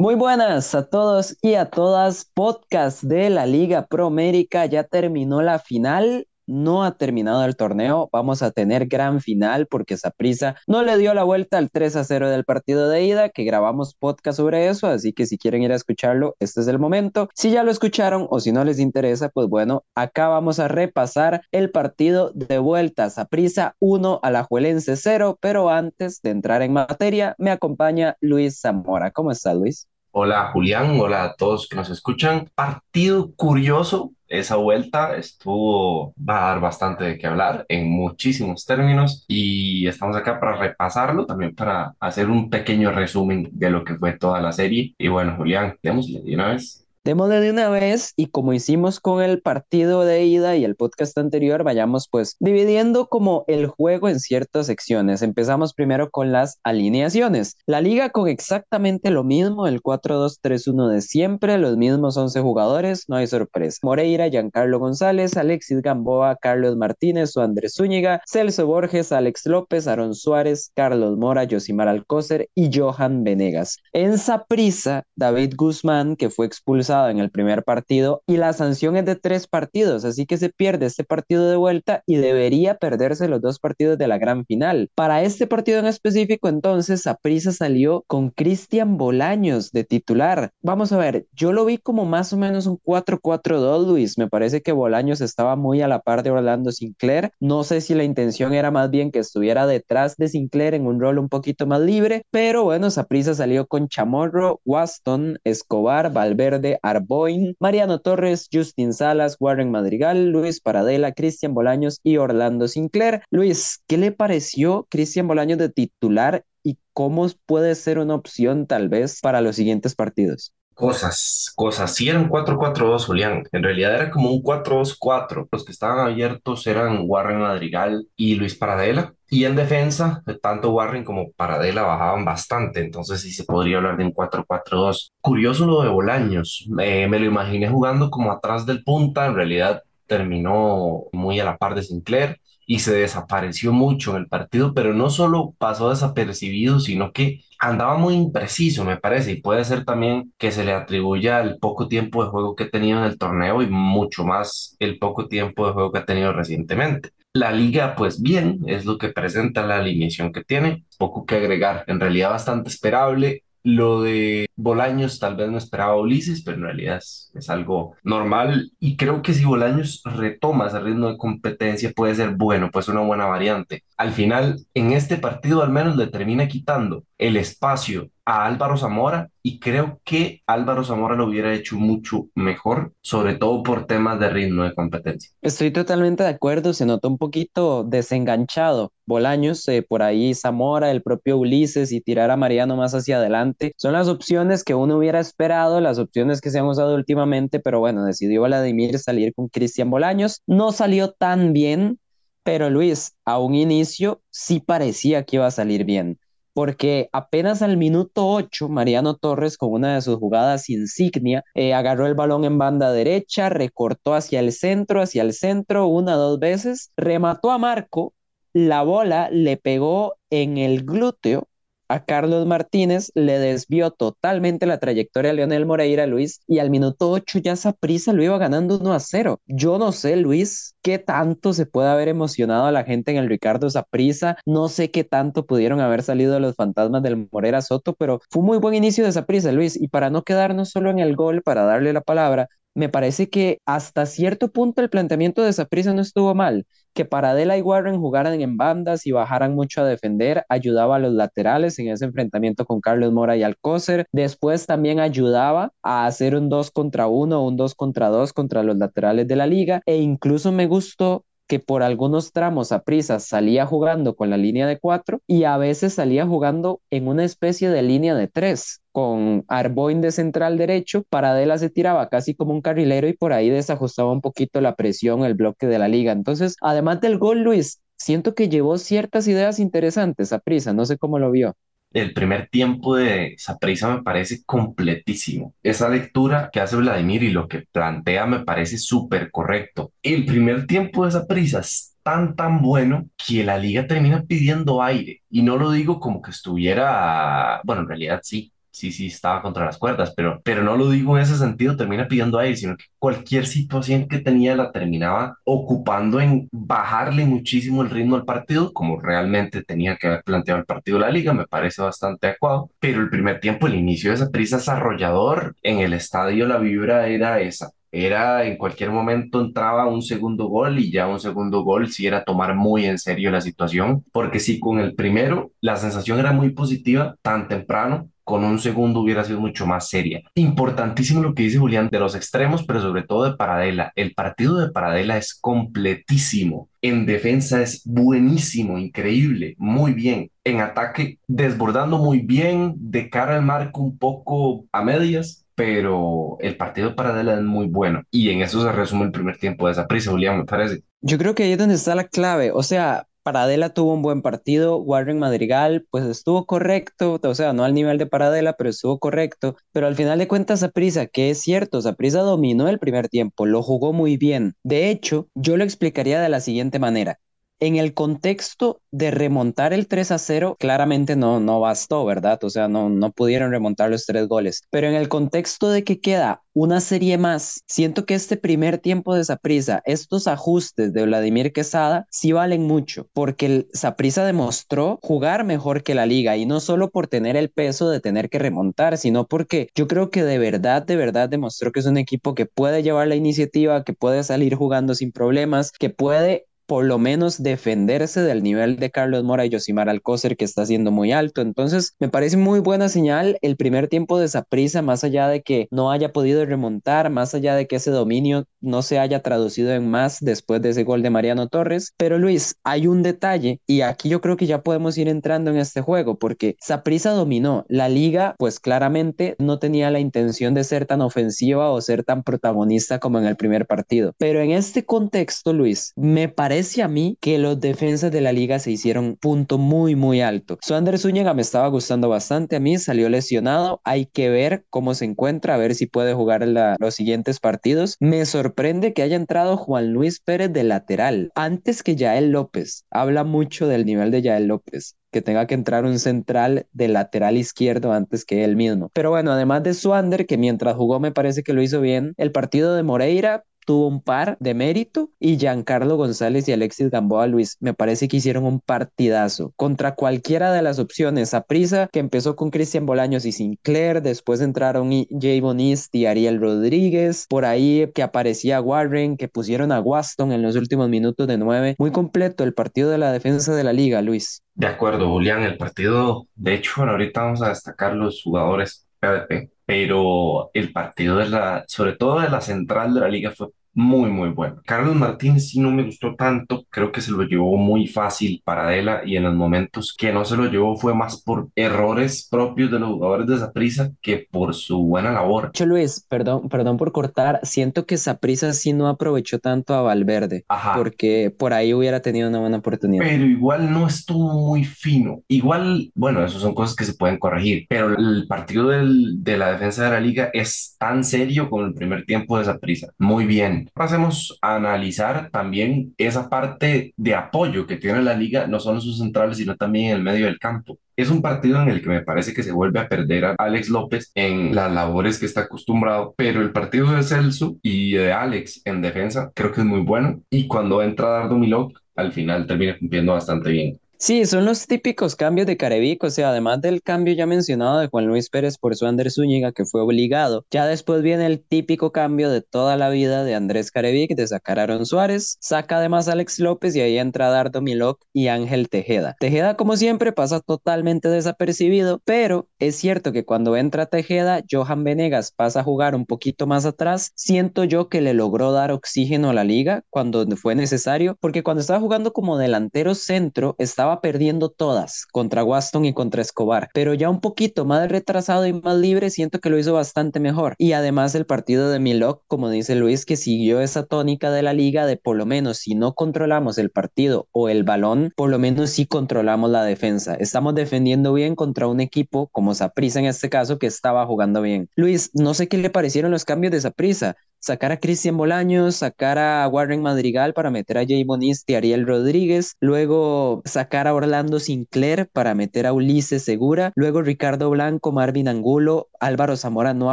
Muy buenas a todos y a todas. Podcast de la Liga Pro América. Ya terminó la final no ha terminado el torneo. Vamos a tener gran final porque Saprisa no le dio la vuelta al 3 a 0 del partido de ida, que grabamos podcast sobre eso. Así que si quieren ir a escucharlo, este es el momento. Si ya lo escucharon o si no les interesa, pues bueno, acá vamos a repasar el partido de vuelta. Saprisa 1 a la Juelense 0. Pero antes de entrar en materia, me acompaña Luis Zamora. ¿Cómo está, Luis? Hola Julián, hola a todos que nos escuchan. Partido curioso, esa vuelta estuvo, va a dar bastante de qué hablar en muchísimos términos y estamos acá para repasarlo, también para hacer un pequeño resumen de lo que fue toda la serie. Y bueno, Julián, démosle de una vez. Démosle de una vez y como hicimos con el partido de ida y el podcast anterior, vayamos pues dividiendo como el juego en ciertas secciones. Empezamos primero con las alineaciones. La liga con exactamente lo mismo, el 4-2-3-1 de siempre, los mismos 11 jugadores, no hay sorpresa. Moreira, Giancarlo González, Alexis Gamboa, Carlos Martínez o Andrés Zúñiga, Celso Borges, Alex López, Aaron Suárez, Carlos Mora, Josimar Alcócer y Johan Venegas. En Saprisa, David Guzmán, que fue expulsado en el primer partido y la sanción es de tres partidos, así que se pierde este partido de vuelta y debería perderse los dos partidos de la gran final. Para este partido en específico, entonces, Aprisa salió con Cristian Bolaños de titular. Vamos a ver, yo lo vi como más o menos un 4-4-2, Luis. Me parece que Bolaños estaba muy a la par de Orlando Sinclair. No sé si la intención era más bien que estuviera detrás de Sinclair en un rol un poquito más libre, pero bueno, Saprisa salió con Chamorro, Waston, Escobar, Valverde, Arboin, Mariano Torres, Justin Salas, Warren Madrigal, Luis Paradela, Cristian Bolaños y Orlando Sinclair. Luis, ¿qué le pareció Cristian Bolaños de titular y cómo puede ser una opción tal vez para los siguientes partidos? Cosas, cosas. Sí era un 4-4-2, Julián. En realidad era como un 4-2-4. Los que estaban abiertos eran Warren Madrigal y Luis Paradela. Y en defensa, tanto Warren como Paradela bajaban bastante. Entonces sí se podría hablar de un 4-4-2. Curioso lo de Bolaños. me lo imaginé jugando como atrás del punta. En realidad terminó muy a la par de Sinclair y se desapareció mucho en el partido, pero no solo pasó desapercibido, sino que andaba muy impreciso, me parece, y puede ser también que se le atribuya el poco tiempo de juego que ha tenido en el torneo y mucho más el poco tiempo de juego que ha tenido recientemente. La liga, pues bien, es lo que presenta la alineación que tiene, poco que agregar, en realidad bastante esperable, lo de Bolaños tal vez no esperaba Ulises, pero en realidad es, es, algo normal y creo que si Bolaños retoma ese ritmo de competencia puede ser bueno, pues una buena variante. Al final, en este partido al menos le termina quitando el espacio a Álvaro Zamora y creo que Álvaro Zamora lo hubiera hecho mucho mejor, sobre todo por temas de ritmo de competencia. Estoy totalmente de acuerdo, se notó un poquito desenganchado. Bolaños, eh, por ahí Zamora, el propio Ulises y tirar a Mariano más hacia adelante. Son las opciones que uno hubiera esperado, las opciones que se han usado últimamente, pero bueno, decidió Vladimir salir con Cristian Bolaños. No salió tan bien, pero Luis, a un inicio sí parecía que iba a salir bien porque apenas al minuto 8, Mariano Torres, con una de sus jugadas insignia, eh, agarró el balón en banda derecha, recortó hacia el centro, hacia el centro, una o dos veces, remató a Marco, la bola le pegó en el glúteo a Carlos Martínez, le desvió totalmente la trayectoria a Leonel Moreira, Luis, y al minuto 8 ya prisa lo iba ganando 1 a 0. Yo no sé, Luis, qué tanto se puede haber emocionado a la gente en el Ricardo Saprisa, no sé qué tanto pudieron haber salido los fantasmas del Morera Soto, pero fue un muy buen inicio de Saprisa, Luis, y para no quedarnos solo en el gol, para darle la palabra, me parece que hasta cierto punto el planteamiento de Saprissa no estuvo mal, que Paradela y Warren jugaran en bandas y bajaran mucho a defender, ayudaba a los laterales en ese enfrentamiento con Carlos Mora y Alcócer, después también ayudaba a hacer un 2 contra 1 o un 2 contra 2 contra los laterales de la liga e incluso me gustó que por algunos tramos a prisa salía jugando con la línea de cuatro y a veces salía jugando en una especie de línea de tres con Arboin de central derecho, Paradela se tiraba casi como un carrilero y por ahí desajustaba un poquito la presión, el bloque de la liga. Entonces, además del gol, Luis, siento que llevó ciertas ideas interesantes a prisa, no sé cómo lo vio el primer tiempo de Saprissa me parece completísimo. Esa lectura que hace Vladimir y lo que plantea me parece súper correcto. El primer tiempo de Saprissa es tan, tan bueno que la liga termina pidiendo aire. Y no lo digo como que estuviera, bueno, en realidad sí, sí, sí estaba contra las cuerdas, pero, pero no lo digo en ese sentido, termina pidiendo aire, sino que cualquier situación que tenía la terminaba ocupando en bajarle muchísimo el ritmo al partido, como realmente tenía que haber planteado el partido de la liga, me parece bastante adecuado, pero el primer tiempo, el inicio de esa prisa desarrollador, en el estadio la vibra era esa, era en cualquier momento entraba un segundo gol y ya un segundo gol si era tomar muy en serio la situación, porque si con el primero la sensación era muy positiva tan temprano, con un segundo hubiera sido mucho más seria. Importantísimo lo que dice Julián de los extremos, pero sobre todo de Paradela. El partido de Paradela es completísimo. En defensa es buenísimo, increíble, muy bien. En ataque desbordando muy bien, de cara al marco un poco a medias, pero el partido de Paradela es muy bueno. Y en eso se resume el primer tiempo de esa prisa, Julián, me parece. Yo creo que ahí es donde está la clave. O sea, Paradela tuvo un buen partido, Warren Madrigal pues estuvo correcto, o sea, no al nivel de Paradela, pero estuvo correcto, pero al final de cuentas Saprisa, que es cierto, Saprisa dominó el primer tiempo, lo jugó muy bien. De hecho, yo lo explicaría de la siguiente manera. En el contexto de remontar el 3 a 0, claramente no, no bastó, ¿verdad? O sea, no, no pudieron remontar los tres goles. Pero en el contexto de que queda una serie más, siento que este primer tiempo de Saprisa, estos ajustes de Vladimir Quesada, sí valen mucho, porque el Saprisa demostró jugar mejor que la liga y no solo por tener el peso de tener que remontar, sino porque yo creo que de verdad, de verdad demostró que es un equipo que puede llevar la iniciativa, que puede salir jugando sin problemas, que puede por lo menos defenderse del nivel de Carlos Mora y Josimar Alcócer que está siendo muy alto. Entonces, me parece muy buena señal el primer tiempo de prisa, más allá de que no haya podido remontar, más allá de que ese dominio no se haya traducido en más después de ese gol de Mariano Torres. Pero Luis, hay un detalle y aquí yo creo que ya podemos ir entrando en este juego porque Saprisa dominó. La liga, pues claramente no tenía la intención de ser tan ofensiva o ser tan protagonista como en el primer partido. Pero en este contexto, Luis, me parece parece a mí que los defensas de la liga se hicieron punto muy, muy alto. Suander Zúñiga me estaba gustando bastante a mí, salió lesionado. Hay que ver cómo se encuentra, a ver si puede jugar los siguientes partidos. Me sorprende que haya entrado Juan Luis Pérez de lateral antes que Yael López. Habla mucho del nivel de Yael López que tenga que entrar un central de lateral izquierdo antes que él mismo. Pero bueno, además de Suander, que mientras jugó me parece que lo hizo bien, el partido de Moreira tuvo un par de mérito y Giancarlo González y Alexis Gamboa Luis me parece que hicieron un partidazo contra cualquiera de las opciones. A prisa que empezó con Cristian Bolaños y Sinclair, después entraron Jay Bonist y Ariel Rodríguez, por ahí que aparecía Warren, que pusieron a Waston en los últimos minutos de nueve. Muy completo el partido de la defensa de la liga, Luis. De acuerdo, Julián, el partido, de hecho, ahorita vamos a destacar los jugadores PDP, pero el partido de la, sobre todo de la central de la liga fue muy, muy bueno. Carlos Martínez sí no me gustó tanto, creo que se lo llevó muy fácil para Adela y en los momentos que no se lo llevó fue más por errores propios de los jugadores de Saprissa que por su buena labor. Yo Luis, perdón, perdón por cortar, siento que Saprissa sí no aprovechó tanto a Valverde, porque por ahí hubiera tenido una buena oportunidad. Pero igual no estuvo muy fino. Igual, bueno, eso son cosas que se pueden corregir, pero el partido del, de la defensa de la liga es tan serio como el primer tiempo de Saprissa. Muy bien, Pasemos a analizar también esa parte de apoyo que tiene la liga, no solo sus centrales, sino también en el medio del campo. Es un partido en el que me parece que se vuelve a perder a Alex López en las labores que está acostumbrado, pero el partido de Celso y de Alex en defensa creo que es muy bueno y cuando entra Dardo Milok al final termina cumpliendo bastante bien. Sí, son los típicos cambios de Carevic, o sea, además del cambio ya mencionado de Juan Luis Pérez por su Andrés Zúñiga, que fue obligado, ya después viene el típico cambio de toda la vida de Andrés Carevic, de sacar a Aaron Suárez, saca además a Alex López y ahí entra Dardo Milok y Ángel Tejeda. Tejeda, como siempre, pasa totalmente desapercibido, pero es cierto que cuando entra Tejeda, Johan Venegas pasa a jugar un poquito más atrás, siento yo que le logró dar oxígeno a la liga cuando fue necesario, porque cuando estaba jugando como delantero centro, estaba perdiendo todas contra Waston y contra Escobar, pero ya un poquito más retrasado y más libre, siento que lo hizo bastante mejor. Y además el partido de Milok, como dice Luis, que siguió esa tónica de la liga de por lo menos si no controlamos el partido o el balón, por lo menos sí controlamos la defensa. Estamos defendiendo bien contra un equipo como Saprisa en este caso que estaba jugando bien. Luis, no sé qué le parecieron los cambios de Saprisa. Sacar a Cristian Bolaños, sacar a Warren Madrigal para meter a Jay Bonist y Ariel Rodríguez, luego sacar a Orlando Sinclair para meter a Ulises Segura, luego Ricardo Blanco, Marvin Angulo, Álvaro Zamora no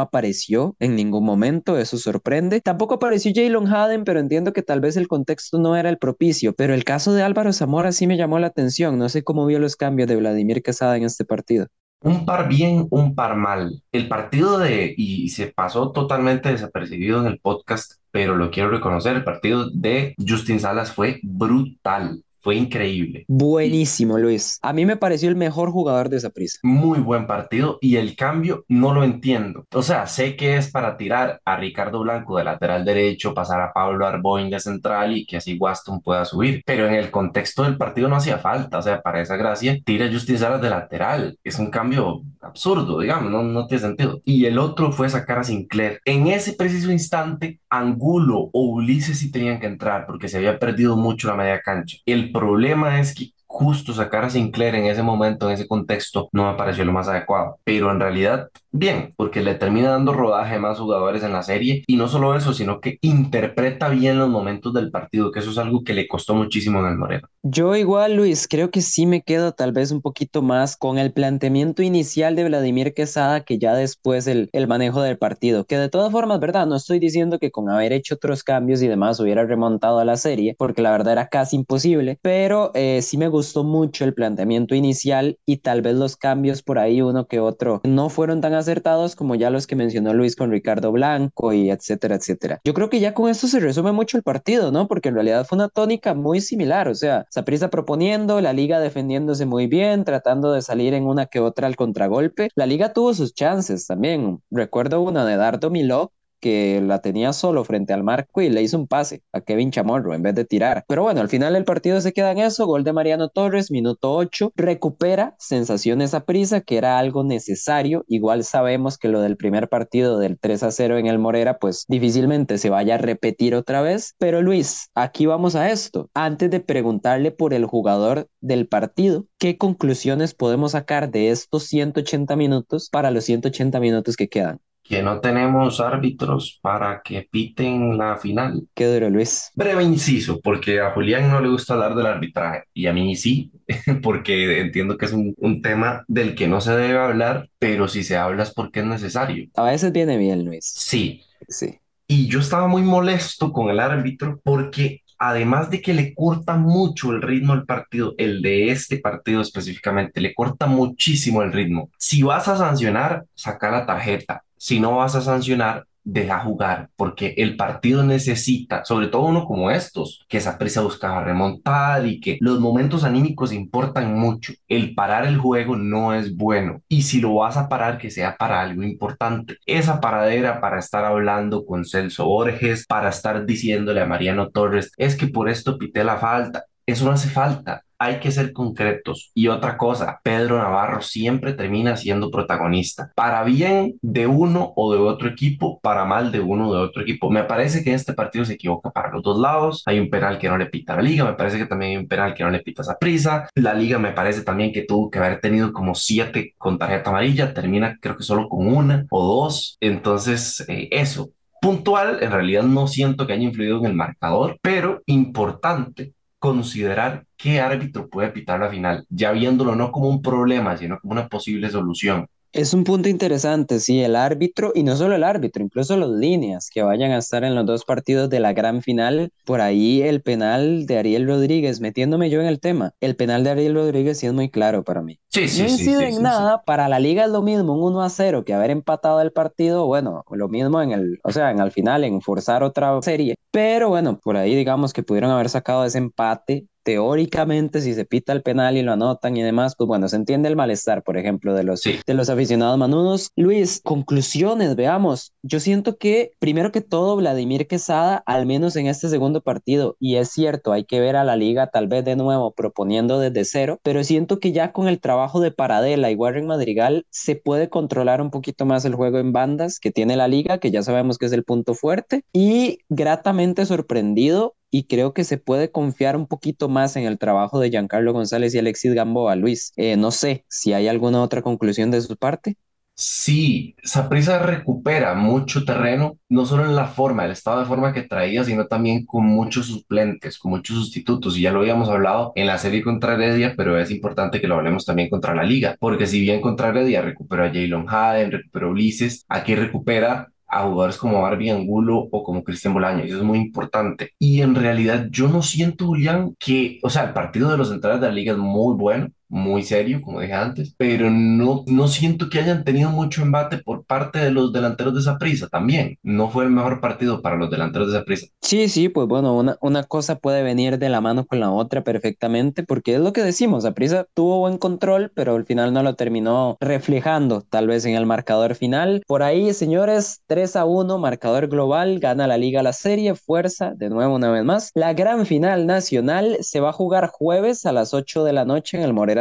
apareció en ningún momento, eso sorprende. Tampoco apareció Jalen Haden, pero entiendo que tal vez el contexto no era el propicio, pero el caso de Álvaro Zamora sí me llamó la atención, no sé cómo vio los cambios de Vladimir Quesada en este partido. Un par bien, un par mal. El partido de, y se pasó totalmente desapercibido en el podcast, pero lo quiero reconocer, el partido de Justin Salas fue brutal. Fue increíble. Buenísimo, Luis. A mí me pareció el mejor jugador de esa prisa. Muy buen partido y el cambio no lo entiendo. O sea, sé que es para tirar a Ricardo Blanco de lateral derecho, pasar a Pablo Arboin de central y que así Waston pueda subir. Pero en el contexto del partido no hacía falta. O sea, para esa gracia, tira a Justin Salas de lateral. Es un cambio absurdo, digamos, no, no tiene sentido. Y el otro fue sacar a Sinclair. En ese preciso instante, Angulo o Ulises sí tenían que entrar porque se había perdido mucho la media cancha. El problema es que justo sacar a Sinclair en ese momento, en ese contexto, no me pareció lo más adecuado. Pero en realidad, bien, porque le termina dando rodaje a más jugadores en la serie. Y no solo eso, sino que interpreta bien los momentos del partido, que eso es algo que le costó muchísimo en el Moreno. Yo igual, Luis, creo que sí me quedo tal vez un poquito más con el planteamiento inicial de Vladimir Quesada que ya después el, el manejo del partido. Que de todas formas, ¿verdad? No estoy diciendo que con haber hecho otros cambios y demás hubiera remontado a la serie, porque la verdad era casi imposible, pero eh, sí me gustó mucho el planteamiento inicial y tal vez los cambios por ahí uno que otro no fueron tan acertados como ya los que mencionó Luis con Ricardo Blanco y etcétera, etcétera. Yo creo que ya con esto se resume mucho el partido, ¿no? Porque en realidad fue una tónica muy similar, o sea, Saprissa proponiendo, la liga defendiéndose muy bien, tratando de salir en una que otra al contragolpe. La liga tuvo sus chances también. Recuerdo una de Dardo Milok que la tenía solo frente al marco y le hizo un pase a Kevin Chamorro en vez de tirar. Pero bueno, al final el partido se queda en eso, gol de Mariano Torres, minuto 8, recupera sensaciones a prisa, que era algo necesario. Igual sabemos que lo del primer partido del 3 a 0 en el Morera, pues difícilmente se vaya a repetir otra vez. Pero Luis, aquí vamos a esto. Antes de preguntarle por el jugador del partido, ¿qué conclusiones podemos sacar de estos 180 minutos para los 180 minutos que quedan? Que no tenemos árbitros para que piten la final. Qué duro, Luis. Breve inciso, porque a Julián no le gusta hablar del arbitraje y a mí sí, porque entiendo que es un, un, tema del que no se debe hablar, pero si se habla es porque es necesario. A veces viene bien, Luis. Sí. Sí. Y yo estaba muy molesto con el árbitro porque además de que le corta mucho el ritmo al partido, el de este partido específicamente, le corta muchísimo el ritmo. Si vas a sancionar, saca la tarjeta si no vas a sancionar, deja jugar, porque el partido necesita, sobre todo uno como estos, que esa prisa buscaba remontar y que los momentos anímicos importan mucho. El parar el juego no es bueno y si lo vas a parar, que sea para algo importante. Esa paradera para estar hablando con Celso Borges, para estar diciéndole a Mariano Torres, es que por esto pité la falta. Eso no hace falta hay que ser concretos. Y otra cosa, Pedro Navarro siempre termina siendo protagonista, para bien de uno o de otro equipo, para mal de uno o de otro equipo. Me parece que este partido se equivoca para los dos lados. Hay un penal que no le pita a la liga, me parece que también hay un penal que no le pita a prisa. La liga me parece también que tuvo que haber tenido como siete con tarjeta amarilla, termina creo que solo con una o dos. Entonces, eh, eso. Puntual, en realidad no siento que haya influido en el marcador, pero importante considerar qué árbitro puede pitar la final, ya viéndolo no como un problema, sino como una posible solución. Es un punto interesante, sí, el árbitro, y no solo el árbitro, incluso las líneas que vayan a estar en los dos partidos de la gran final. Por ahí el penal de Ariel Rodríguez, metiéndome yo en el tema, el penal de Ariel Rodríguez sí es muy claro para mí. Sí, sí, no incide en nada, para la liga es lo mismo un 1 a 0 que haber empatado el partido, bueno, lo mismo en el, o sea, en al final, en forzar otra serie. Pero bueno, por ahí digamos que pudieron haber sacado ese empate teóricamente, si se pita el penal y lo anotan y demás, pues bueno, se entiende el malestar, por ejemplo, de los, de los aficionados manudos. Luis, conclusiones, veamos. Yo siento que, primero que todo, Vladimir Quesada, al menos en este segundo partido, y es cierto, hay que ver a la liga tal vez de nuevo proponiendo desde cero, pero siento que ya con el trabajo de Paradela y Warren Madrigal se puede controlar un poquito más el juego en bandas que tiene la liga, que ya sabemos que es el punto fuerte, y gratamente sorprendido y creo que se puede confiar un poquito más en el trabajo de Giancarlo González y Alexis Gamboa. Luis, eh, no sé si hay alguna otra conclusión de su parte. Sí, Saprissa recupera mucho terreno, no solo en la forma, el estado de forma que traía, sino también con muchos suplentes, con muchos sustitutos. Y ya lo habíamos hablado en la serie contra Heredia, pero es importante que lo hablemos también contra la Liga, porque si bien contra Heredia recuperó a Jalen Haden, recuperó a Ulises, aquí recupera a jugadores como Barbie Angulo o como Cristian Bolaño, eso es muy importante. Y en realidad yo no siento, Julián, que, o sea, el partido de los centrales de la liga es muy bueno, muy serio, como dije antes, pero no, no siento que hayan tenido mucho embate por parte de los delanteros de esa prisa también. No fue el mejor partido para los delanteros de esa prisa. Sí, sí, pues bueno, una, una cosa puede venir de la mano con la otra perfectamente, porque es lo que decimos, Aprisa tuvo buen control, pero al final no lo terminó reflejando, tal vez en el marcador final. Por ahí, señores, 3 a 1, marcador global, gana la liga la serie, fuerza, de nuevo una vez más. La gran final nacional se va a jugar jueves a las 8 de la noche en el Moreno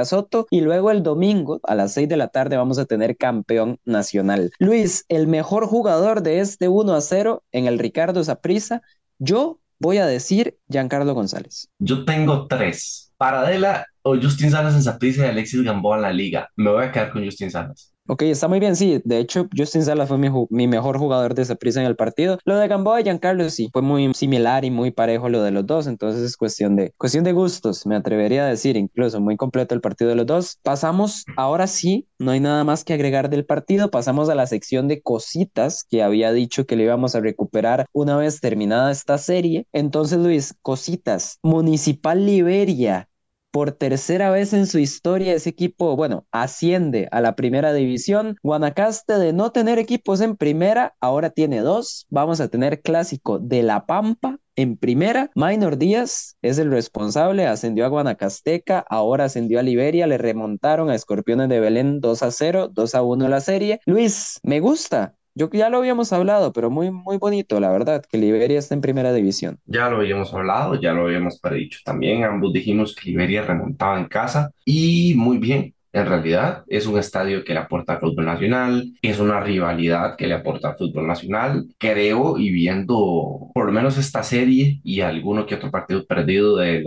Y luego el domingo a las 6 de la tarde vamos a tener campeón nacional. Luis, el mejor jugador de este 1 a 0 en el Ricardo Zaprisa, yo voy a decir Giancarlo González. Yo tengo tres. Paradela o Justin Salas en Zaprisa y Alexis Gamboa en la liga. Me voy a quedar con Justin Salas. Ok, está muy bien, sí. De hecho, Justin Salas fue mi, mejor jugador de esa prisa en el partido. Lo de Gamboa y Giancarlo sí, fue muy similar y muy parejo lo de los dos. Entonces es cuestión de, cuestión de gustos, me atrevería a decir, incluso muy completo el partido de los dos. Pasamos, ahora sí, no hay nada más que agregar del partido. Pasamos a la sección de cositas que había dicho que le íbamos a recuperar una vez terminada esta serie. Entonces, Luis, cositas. Municipal Liberia por tercera vez en su historia ese equipo, bueno, asciende a la primera división. Guanacaste de no tener equipos en primera, ahora tiene dos. Vamos a tener clásico de La Pampa en primera, Minor Díaz es el responsable, ascendió a Guanacasteca, ahora ascendió a Liberia, le remontaron a Escorpiones de Belén 2 a 0, 2 a 1 la serie. Luis, me gusta, yo ya lo habíamos hablado, pero muy, muy bonito, la verdad, que Liberia está en primera división. Ya lo habíamos hablado, ya lo habíamos predicho también. Ambos dijimos que Liberia remontaba en casa y muy bien. En realidad es un estadio que le aporta al fútbol nacional, es una rivalidad que le aporta al fútbol nacional. Creo y viendo por lo menos esta serie y alguno que otro partido perdido de,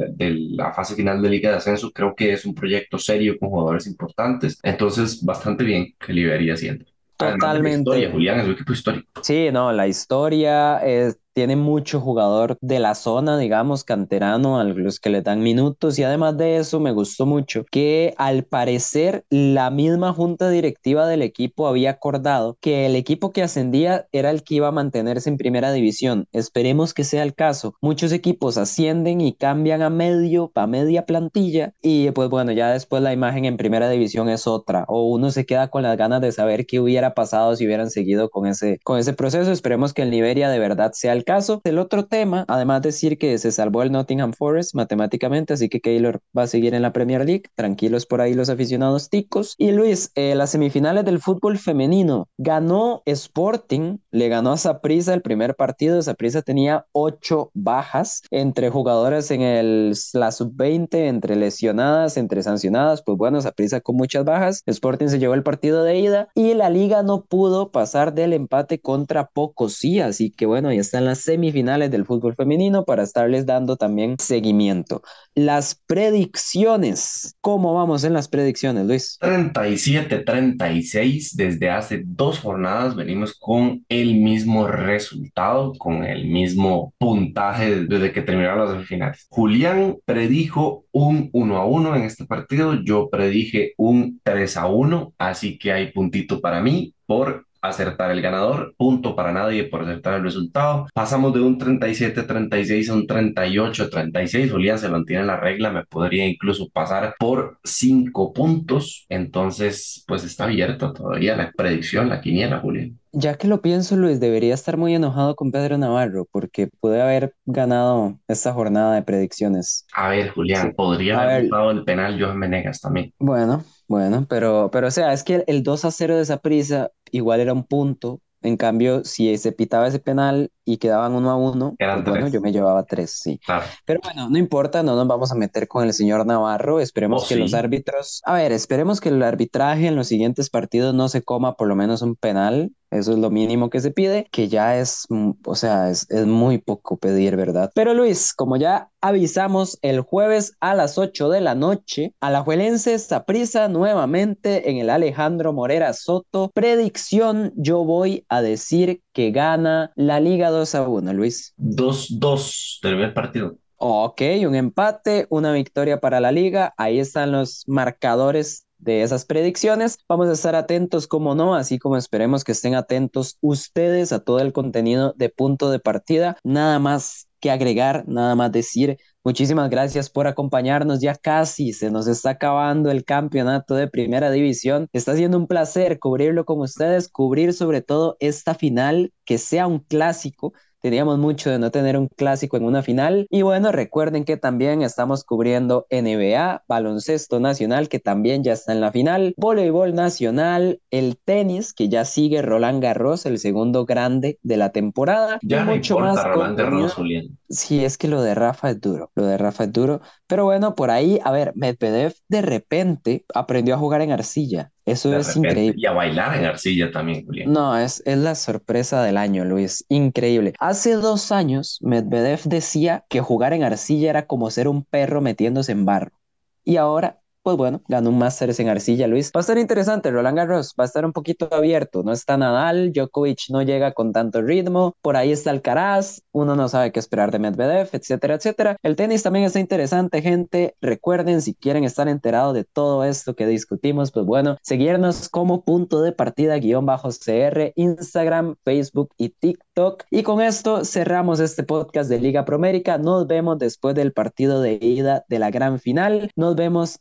la fase final de Liga de Ascenso, creo que es un proyecto serio con jugadores importantes. Entonces, bastante bien que Liberia siendo. Totalmente. Historia, Julián, es un equipo histórico. Sí, no, la historia es, tiene mucho jugador de la zona, digamos, canterano, a los que le dan minutos y además de eso me gustó mucho que al parecer la misma junta directiva del equipo había acordado que el equipo que ascendía era el que iba a mantenerse en primera división. Esperemos que sea el caso. Muchos equipos ascienden y cambian a medio, a media plantilla y pues bueno, ya después la imagen en primera división es otra o uno se queda con las ganas de saber qué hubiera pasado si hubieran seguido con ese, con ese proceso. Esperemos que el Liberia de verdad sea el caso. El otro tema, además de decir que se salvó el Nottingham Forest matemáticamente, así que Keylor va a seguir en la Premier League. Tranquilos por ahí los aficionados ticos. Y Luis, eh, las semifinales del fútbol femenino. Ganó Sporting, le ganó a Saprissa el primer partido. Saprissa tenía ocho bajas entre jugadores en el, la sub-20, entre lesionadas, entre sancionadas. Pues bueno, Saprissa con muchas bajas. Sporting se llevó el partido de ida y la liga no pudo pasar del empate contra Pocosí. Así que bueno, ya están las semifinales del fútbol femenino para estarles dando también seguimiento. Las predicciones. ¿Cómo vamos en las predicciones, Luis? 37-36. Desde hace dos jornadas venimos con el mismo resultado, con el mismo puntaje desde que terminaron las semifinales. Julián predijo un 1 a 1 en este partido. Yo predije un 3 a 1. Así que hay puntito para mí por acertar el ganador, punto para nadie por acertar el resultado. Pasamos de un 37-36 a un 38-36. Julián se mantiene la regla, me podría incluso pasar por 5 puntos. Entonces, pues está abierto todavía la predicción, la quiniela, Julián. Ya que lo pienso, Luis, debería estar muy enojado con Pedro Navarro porque puede haber ganado esta jornada de predicciones. A ver, Julián, podría haber ganado el penal Johan Menegas también. Bueno, bueno, pero, pero o sea, es que el 2 a 0 de esa prisa igual era un punto. En cambio, si se pitaba ese penal y quedaban uno a uno, Eran pues bueno, yo me llevaba tres, sí. Claro. Pero bueno, no importa, no nos vamos a meter con el señor Navarro. Esperemos Oh, que los árbitros, a ver, esperemos que el arbitraje en los siguientes partidos no se coma por lo menos un penal. Eso es lo mínimo que se pide, que ya es, mm, o sea, es, es muy poco pedir, ¿verdad? Pero Luis, como ya avisamos el jueves a las 8 de la noche, Alajuelense Saprissa nuevamente en el Alejandro Morera Soto. Predicción, yo voy a decir que gana la Liga 2 a 1, Luis. 2-2 del primer partido. Ok, un empate, una victoria para la liga. Ahí están los marcadores de esas predicciones. Vamos a estar atentos, como no, así como esperemos que estén atentos ustedes a todo el contenido de punto de partida. Nada más que agregar, nada más decir. Muchísimas gracias por acompañarnos. Ya casi se nos está acabando el campeonato de primera división. Está siendo un placer cubrirlo con ustedes, cubrir sobre todo esta final, que sea un clásico Teníamos mucho de no tener un clásico en una final. Y bueno, recuerden que también estamos cubriendo NBA, baloncesto nacional, que también ya está en la final, voleibol nacional, el tenis, que ya sigue Roland Garros, el segundo grande de la temporada. Ya y no mucho importa más Roland. Garros, Julián. Sí, es que lo de Rafa es duro, lo de Rafa es duro. Pero bueno, por ahí, a ver, Medvedev de repente aprendió a jugar en arcilla. Eso De es repente. increíble. Y a bailar en arcilla también, Julián. No, es, es la sorpresa del año, Luis. Increíble. Hace dos años, Medvedev decía que jugar en arcilla era como ser un perro metiéndose en barro. Y ahora, pues bueno, ganó un Masters en arcilla, Luis. Va a estar interesante, Roland Garros. Va a estar un poquito abierto. No está Nadal, Djokovic no llega con tanto ritmo. Por ahí está Alcaraz. Uno no sabe qué esperar de Medvedev, etcétera, etcétera. El tenis también está interesante, gente. Recuerden, si quieren estar enterados de todo esto que discutimos, pues bueno, seguirnos como punto de partida guion bajo CR, Instagram, Facebook y TikTok. Y con esto cerramos este podcast de Liga Promérica. Nos vemos después del partido de ida de la gran final. Nos vemos